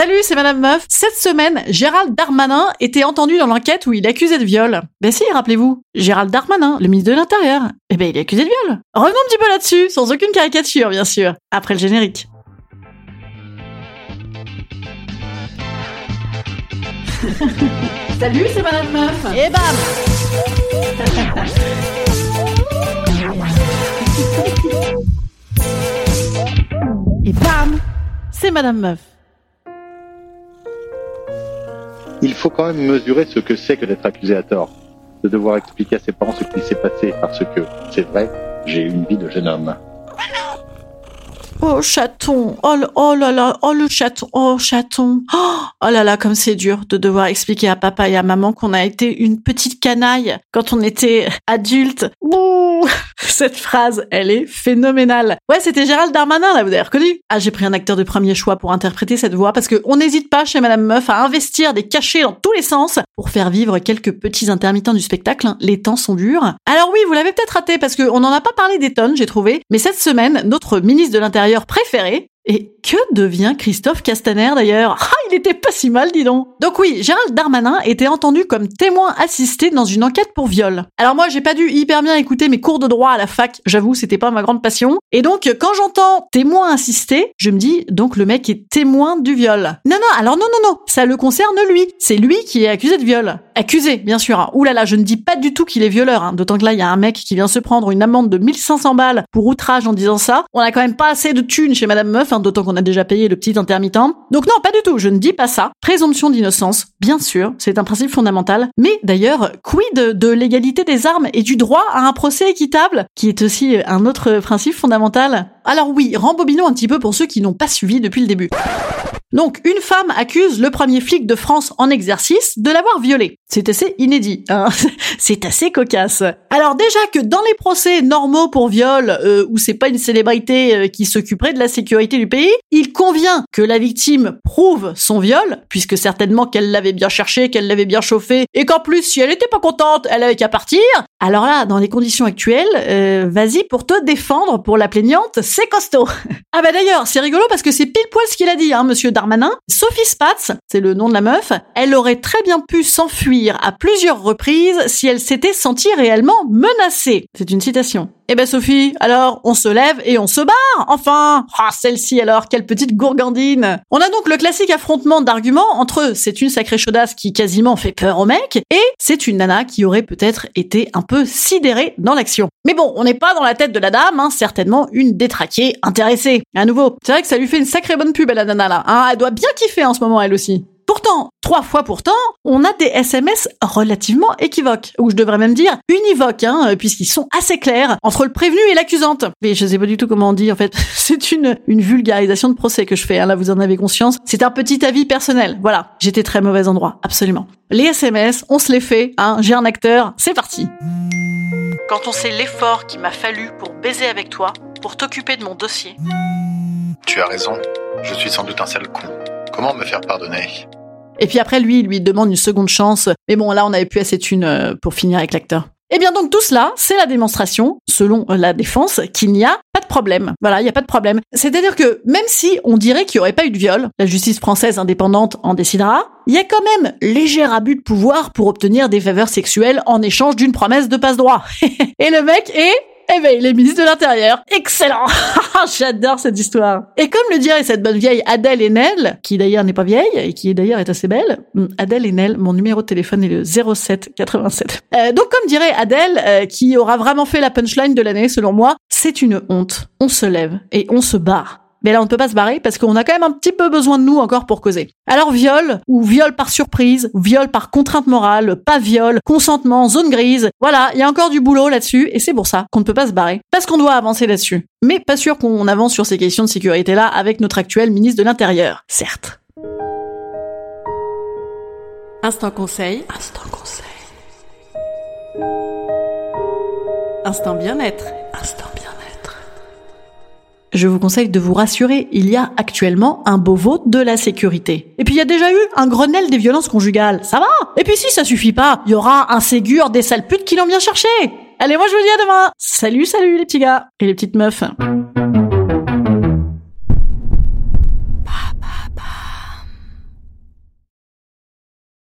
Salut, c'est Madame Meuf. Cette semaine, Gérald Darmanin était entendu dans l'enquête où il accusait de viol. Ben si, rappelez-vous, Gérald Darmanin, le ministre de l'Intérieur, eh ben il est accusé de viol. Revenons un petit peu là-dessus, sans aucune caricature, bien sûr, après le générique. Salut, c'est Madame Meuf. Et bam Et bam C'est Madame Meuf. Il faut quand même mesurer ce que c'est que d'être accusé à tort, de devoir expliquer à ses parents ce qui s'est passé, parce que, c'est vrai, j'ai eu une vie de jeune homme. Oh chaton, oh, oh là là, oh le chaton, oh chaton, oh, oh là là comme c'est dur de devoir expliquer à papa et à maman qu'on a été une petite canaille quand on était adulte. Ouh, cette phrase, elle est phénoménale. Ouais, c'était Gérald Darmanin là, vous avez reconnu? Ah, j'ai pris un acteur de premier choix pour interpréter cette voix parce que on n'hésite pas chez Madame Meuf à investir des cachets dans tous les sens pour faire vivre quelques petits intermittents du spectacle. hein. Les temps sont durs. Alors oui, vous l'avez peut-être raté parce qu'on n'en a pas parlé des tonnes, j'ai trouvé. Mais cette semaine, notre ministre de l'Intérieur préféré, et que devient Christophe Castaner d'ailleurs? Ah, il était pas si mal, dis donc. Donc oui, Gérald Darmanin était entendu comme témoin assisté dans une enquête pour viol. Alors moi, j'ai pas dû hyper bien écouter mes cours de droit à la fac, j'avoue, c'était pas ma grande passion. Et donc, quand j'entends témoin assisté, je me dis, donc le mec est témoin du viol. Non, non, alors non, non, non, ça le concerne lui. C'est lui qui est accusé de viol. Accusé, bien sûr. hein. Ouh là là, je ne dis pas du tout qu'il est violeur, hein. d'autant que là, il y a un mec qui vient se prendre une amende de 1500 balles pour outrage en disant ça. On a quand même pas assez de thunes chez Madame Meuf, d'autant qu'on a déjà payé le petit intermittent. Donc non, pas du tout, je ne dis pas ça. Présomption d'innocence, bien sûr, c'est un principe fondamental. Mais d'ailleurs, quid de l'égalité des armes et du droit à un procès équitable, qui est aussi un autre principe fondamental? Alors oui, rembobinons un petit peu pour ceux qui n'ont pas suivi depuis le début. Donc, une femme accuse le premier flic de France en exercice de l'avoir violée. C'est assez inédit, hein c'est assez cocasse. Alors déjà que dans les procès normaux pour viol, euh, où c'est pas une célébrité euh, qui s'occuperait de la sécurité du pays, il convient que la victime prouve son viol, puisque certainement qu'elle l'avait bien cherché, qu'elle l'avait bien chauffé, et qu'en plus, si elle était pas contente, elle avait qu'à partir. Alors là, dans les conditions actuelles, euh, vas-y pour te défendre pour la plaignante, c'est costaud. ah bah d'ailleurs, c'est rigolo parce que c'est pile poil ce qu'il a dit, hein, monsieur Sophie Spatz, c'est le nom de la meuf, elle aurait très bien pu s'enfuir à plusieurs reprises si elle s'était sentie réellement menacée. C'est une citation. Eh ben Sophie, alors on se lève et on se barre, enfin Ah celle-ci alors, quelle petite gourgandine On a donc le classique affrontement d'arguments entre c'est une sacrée chaudasse qui quasiment fait peur au mec et c'est une nana qui aurait peut-être été un peu sidérée dans l'action. Mais bon, on n'est pas dans la tête de la dame, hein, certainement une détraquée intéressée. À nouveau, c'est vrai que ça lui fait une sacrée bonne pub à la nana là, hein, elle doit bien kiffer en ce moment elle aussi. Pourtant, trois fois pourtant, on a des SMS relativement équivoques, ou je devrais même dire univoques, hein, puisqu'ils sont assez clairs entre le prévenu et l'accusante. Mais je sais pas du tout comment on dit, en fait. C'est une, une vulgarisation de procès que je fais, hein, là vous en avez conscience. C'est un petit avis personnel. Voilà, j'étais très mauvais endroit, absolument. Les SMS, on se les fait, hein, j'ai un acteur, c'est parti. Quand on sait l'effort qu'il m'a fallu pour baiser avec toi, pour t'occuper de mon dossier. Tu as raison, je suis sans doute un sale con. Comment me faire pardonner? Et puis après, lui, il lui demande une seconde chance. Mais bon, là, on avait plus assez de thunes euh, pour finir avec l'acteur. Eh bien donc tout cela, c'est la démonstration, selon euh, la défense, qu'il n'y a pas de problème. Voilà, il n'y a pas de problème. C'est-à-dire que même si on dirait qu'il n'y aurait pas eu de viol, la justice française indépendante en décidera, il y a quand même léger abus de pouvoir pour obtenir des faveurs sexuelles en échange d'une promesse de passe-droit. Et le mec est eh ben, il est ministre de l'Intérieur. Excellent J'adore cette histoire. Et comme le dirait cette bonne vieille Adèle Haenel, qui d'ailleurs n'est pas vieille, et qui d'ailleurs est assez belle, hum, Adèle Haenel, mon numéro de téléphone est le 07 87. Euh, donc comme dirait Adèle, euh, qui aura vraiment fait la punchline de l'année selon moi, c'est une honte. On se lève et on se barre. Mais là, on ne peut pas se barrer parce qu'on a quand même un petit peu besoin de nous encore pour causer. Alors viol, ou viol par surprise, viol par contrainte morale, pas viol, consentement, zone grise. Voilà, il y a encore du boulot là-dessus et c'est pour ça qu'on ne peut pas se barrer. Parce qu'on doit avancer là-dessus. Mais pas sûr qu'on avance sur ces questions de sécurité-là avec notre actuel ministre de l'Intérieur. Certes. Instant conseil. Instant conseil. Instant bien-être. Instant. Je vous conseille de vous rassurer, il y a actuellement un Beauvau de la sécurité. Et puis il y a déjà eu un Grenelle des violences conjugales, ça va? Et puis si ça suffit pas, il y aura un Ségur des sales putes qui l'ont bien cherché. Allez, moi je vous dis à demain. Salut, salut les petits gars et les petites meufs